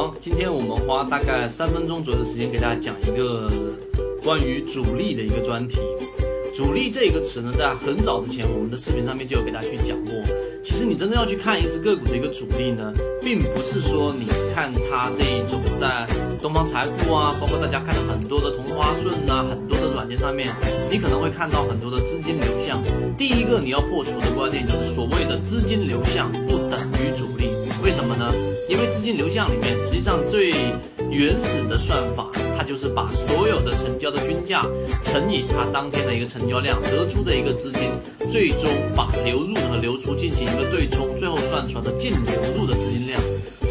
好，今天我们花大概三分钟左右的时间给大家讲一个关于主力的一个专题。主力这个词呢，在很早之前我们的视频上面就有给大家去讲过。其实你真正要去看一只个股的一个主力呢，并不是说你是看它这一种在东方财富啊，包括大家看的很多的同花顺啊，很多的软件上面，你可能会看到很多的资金流向。第一个你要破除的观念就是所谓的资金流向不等于主力，为什么呢？因为资金流向里面，实际上最原始的算法，它就是把所有的成交的均价乘以它当天的一个成交量，得出的一个资金，最终把流入和流出进行一个对冲，最后算出来的净流入的资金量。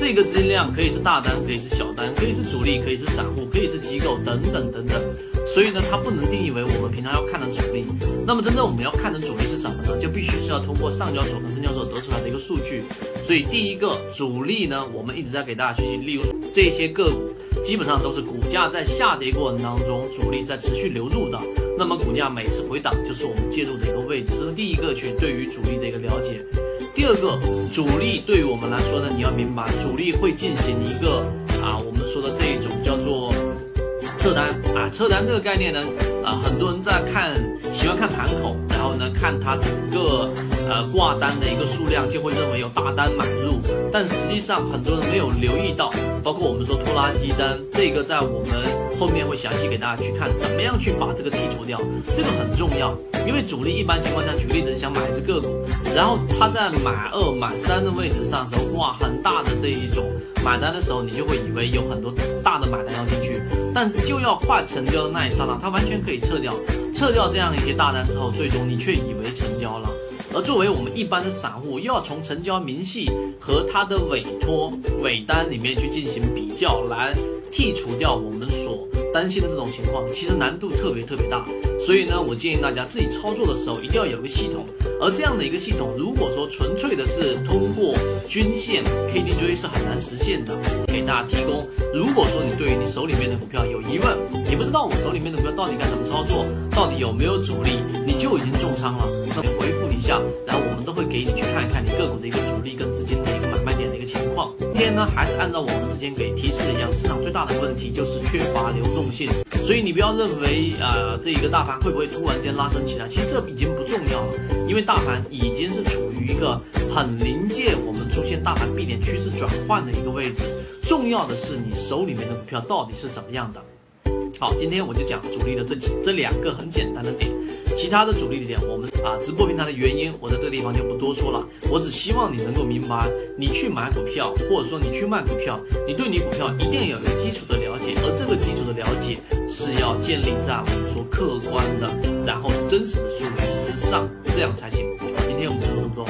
这个资金量可以是大单，可以是小单，可以是主力，可以是散户，可以是机构等等等等。所以呢，它不能定义为我们平常要看的主力。那么真正我们要看的主力是什么呢？就必须是要通过上交所和深交所得出来的一个数据。所以第一个主力呢，我们一直在给大家学习，例如这些个股，基本上都是股价在下跌过程当中，主力在持续流入的。那么股价每次回档，就是我们介入的一个位置。这是第一个去对于主力的一个了解。第二个，主力对于我们来说呢，你要明白，主力会进行一个啊，我们说的这一种叫做。撤单啊，撤单这个概念呢，啊，很多人在看，喜欢看盘口，然后呢，看它整个呃挂单的一个数量，就会认为有大单买入，但实际上很多人没有留意到，包括我们说拖拉机单，这个在我们后面会详细给大家去看，怎么样去把这个剔除掉，这个很重要，因为主力一般情况下，举个例子，想买一只个股，然后他在买二买三的位置上时候，哇，很大的这一种买单的时候，你就会以为有很多大的买单要进去。但是就要快成交的那一刹那，它完全可以撤掉，撤掉这样一些大单之后，最终你却以为成交了。作为我们一般的散户，又要从成交明细和它的委托尾单里面去进行比较，来剔除掉我们所。担心的这种情况，其实难度特别特别大，所以呢，我建议大家自己操作的时候一定要有个系统。而这样的一个系统，如果说纯粹的是通过均线 KDJ 是很难实现的。给大家提供，如果说你对于你手里面的股票有疑问，知道我手里面的股票到底该怎么操作，到底有没有主力，你就已经重仓了，那么回复一下，然后我们都会给你去看一看你个股的一个主力跟资金的一个买卖点的一个情况。今天呢，还是按照我们之前给提示的一样，市场最大的问题就是缺乏流动。性，所以你不要认为啊，这一个大盘会不会突然间拉升起来？其实这已经不重要了，因为大盘已经是处于一个很临界我们出现大盘避点趋势转换的一个位置。重要的是你手里面的股票到底是怎么样的。好，今天我就讲主力的这几这两个很简单的点，其他的主力的点，我们啊直播平台的原因，我在这个地方就不多说了。我只希望你能够明白，你去买股票，或者说你去卖股票，你对你股票一定要有一个基础的了解，而这个基础的了解是要建立在我们说客观的，然后是真实的数据之上，这样才行。好，今天我们就说这么多，